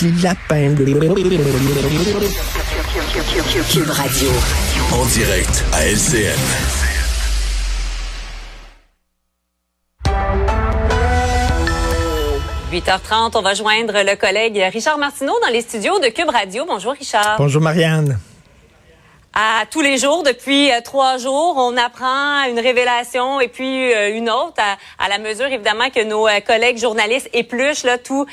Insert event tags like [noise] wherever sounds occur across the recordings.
petit lapin. Cube Radio. En direct à LCN. – 8h30, on va joindre le collègue Richard Martineau dans les studios de Cube Radio. Bonjour Richard. Bonjour Marianne à tous les jours depuis euh, trois jours. On apprend une révélation et puis euh, une autre à, la mesure évidemment que nos euh, collègues journalistes épluchent là tous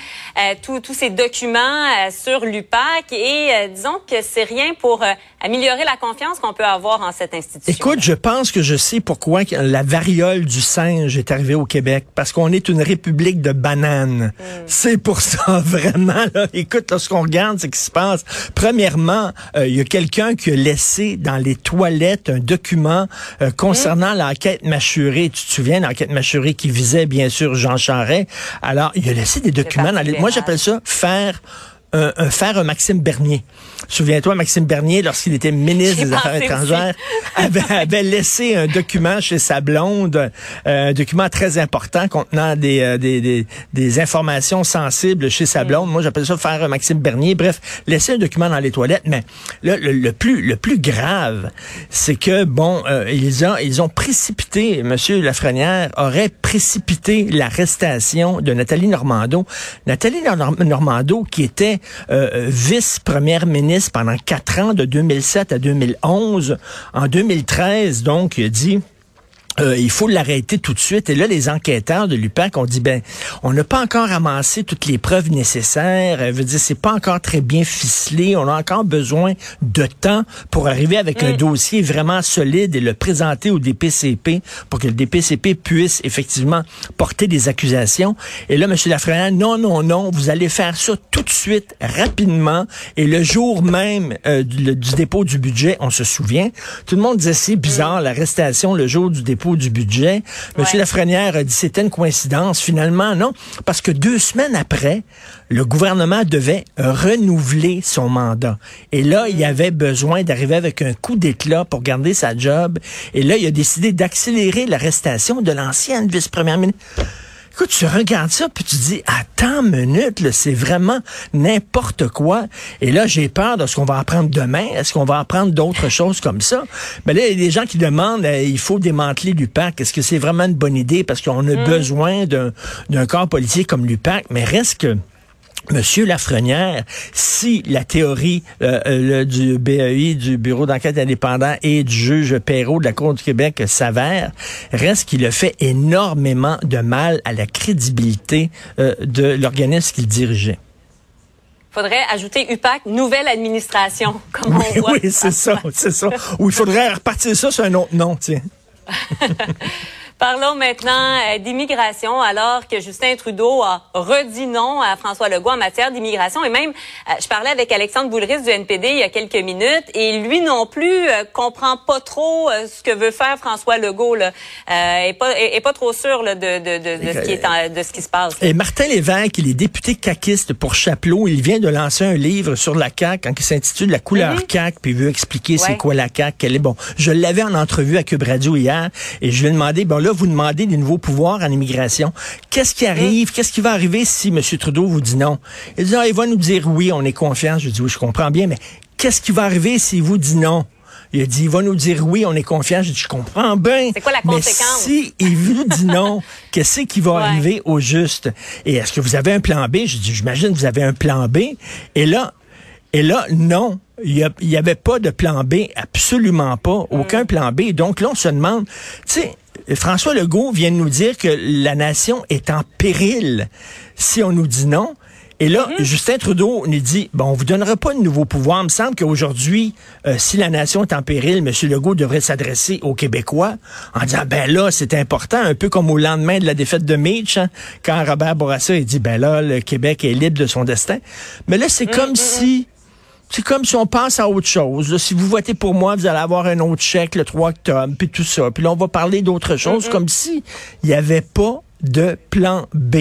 tous ces documents sur l'UPAC et disons que c'est rien pour améliorer la confiance qu'on peut avoir en cette institution. Écoute, je pense que je sais pourquoi la variole du singe est arrivée au Québec parce qu'on est une république de bananes. Hmm. C'est pour ça [laughs] vraiment là. Écoute, lorsqu'on regarde ce qui se passe, premièrement, il y a quelqu'un qui a laissé dans les toilettes un document euh, concernant mmh. l'enquête mâchurée. Tu te souviens, l'enquête mâchurée qui visait bien sûr Jean Charest? Alors, il a laissé des documents dans les... Moi, j'appelle ça faire un, faire un Maxime Bernier. Souviens-toi, Maxime Bernier, lorsqu'il était ministre des Affaires étrangères, [laughs] avait, laissé un document chez sa blonde, euh, un document très important contenant des, euh, des, des, des, informations sensibles chez sa mm. blonde. Moi, j'appelle ça faire un Maxime Bernier. Bref, laisser un document dans les toilettes. Mais là, le, plus, le plus grave, c'est que, bon, euh, ils, ont, ils ont précipité, Monsieur Lafrenière aurait précipité l'arrestation de Nathalie Normando. Nathalie Normando, qui était euh, vice-première ministre pendant quatre ans, de 2007 à 2011. En 2013, donc, il a dit euh, il faut l'arrêter tout de suite. Et là, les enquêteurs de l'UPAC ont dit, ben, on n'a pas encore amassé toutes les preuves nécessaires. Elle veut dire, c'est pas encore très bien ficelé. On a encore besoin de temps pour arriver avec un mm. dossier vraiment solide et le présenter au DPCP pour que le DPCP puisse effectivement porter des accusations. Et là, M. Lafrenière, non, non, non, vous allez faire ça tout de suite, rapidement. Et le jour même euh, du, dépôt du budget, on se souvient, tout le monde disait, c'est bizarre, mm. l'arrestation le jour du dépôt du budget. Monsieur Lafrenière a dit c'était une coïncidence. Finalement, non, parce que deux semaines après, le gouvernement devait renouveler son mandat. Et là, il y avait besoin d'arriver avec un coup d'éclat pour garder sa job. Et là, il a décidé d'accélérer l'arrestation de l'ancienne vice-première ministre. Écoute, tu regardes ça, puis tu dis, attends une minute, c'est vraiment n'importe quoi. Et là, j'ai peur de ce qu'on va apprendre demain. Est-ce qu'on va apprendre d'autres choses comme ça? Mais là, il y a des gens qui demandent, euh, il faut démanteler l'UPAC. Est-ce que c'est vraiment une bonne idée? Parce qu'on a mm. besoin d'un corps politique comme l'UPAC. Mais reste que... Monsieur Lafrenière, si la théorie euh, euh, du BEI, du Bureau d'enquête indépendant et du juge Perrault de la Cour du Québec s'avère, reste qu'il a fait énormément de mal à la crédibilité euh, de l'organisme qu'il dirigeait faudrait ajouter UPAC, nouvelle administration, [laughs] comme on voit. Oui, c'est ça, c'est ça. Ou il faudrait repartir ça sur un autre nom, tiens. [laughs] Parlons maintenant euh, d'immigration, alors que Justin Trudeau a redit non à François Legault en matière d'immigration. Et même, euh, je parlais avec Alexandre Boulris du NPD il y a quelques minutes, et lui non plus euh, comprend pas trop ce que veut faire François Legault. Là. et pas, pas trop sûr de, de, de, ce qui est de ce qui se passe. Et Martin Lévesque, il est député caquiste pour Chapelot. Il vient de lancer un livre sur la CAQ qui s'intitule La couleur mm CAQ, puis il veut expliquer c'est quoi la CAQ, quelle est bon. Je l'avais en entrevue à Cube Radio hier, et je lui ai demandé, bon vous demandez des nouveaux pouvoirs en immigration. Qu'est-ce qui arrive? Qu'est-ce qui va arriver si M. Trudeau vous dit non? Il dit, ah, il va nous dire oui, on est confiant. Je dis, oui, je comprends bien, mais qu'est-ce qui va arriver s'il vous dit non? Il a dit, il va nous dire oui, on est confiant. Je dis, je comprends bien. C'est quoi la conséquence? Mais si il vous dit non, [laughs] qu'est-ce qui va arriver au juste? Et est-ce que vous avez un plan B? Je dis, j'imagine que vous avez un plan B. Et là, et là, non. Il n'y avait pas de plan B, absolument pas, aucun mm. plan B. Donc là, on se demande, tu sais, François Legault vient de nous dire que la nation est en péril si on nous dit non. Et là, mm-hmm. Justin Trudeau nous dit, bon, on vous donnera pas de nouveaux pouvoirs. Il me semble qu'aujourd'hui, euh, si la nation est en péril, M. Legault devrait s'adresser aux Québécois en disant, ben là, c'est important, un peu comme au lendemain de la défaite de Mitch, hein, quand Robert Bourassa a dit, ben là, le Québec est libre de son destin. Mais là, c'est mm-hmm. comme si c'est comme si on pense à autre chose. si vous votez pour moi, vous allez avoir un autre chèque le 3 octobre, puis tout ça. Puis là, on va parler d'autre chose, comme si il n'y avait pas de plan B.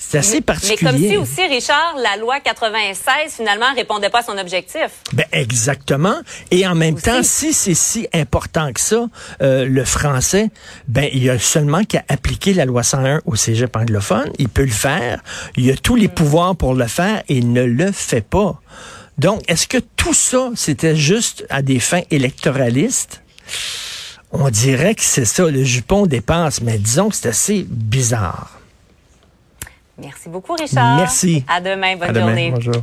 C'est assez Mais particulier. comme si aussi, Richard, la loi 96, finalement, répondait pas à son objectif. Ben exactement. Et en même Aussi. temps, si c'est si important que ça, euh, le français, ben il y a seulement qu'à appliquer la loi 101 au cégep anglophone. Il peut le faire. Il y a tous Mm. les pouvoirs pour le faire et il ne le fait pas. Donc, est-ce que tout ça, c'était juste à des fins électoralistes? On dirait que c'est ça, le jupon dépasse, mais disons que c'est assez bizarre. Merci beaucoup, Richard. Merci. À demain. Bonne À demain. journée. Bonjour.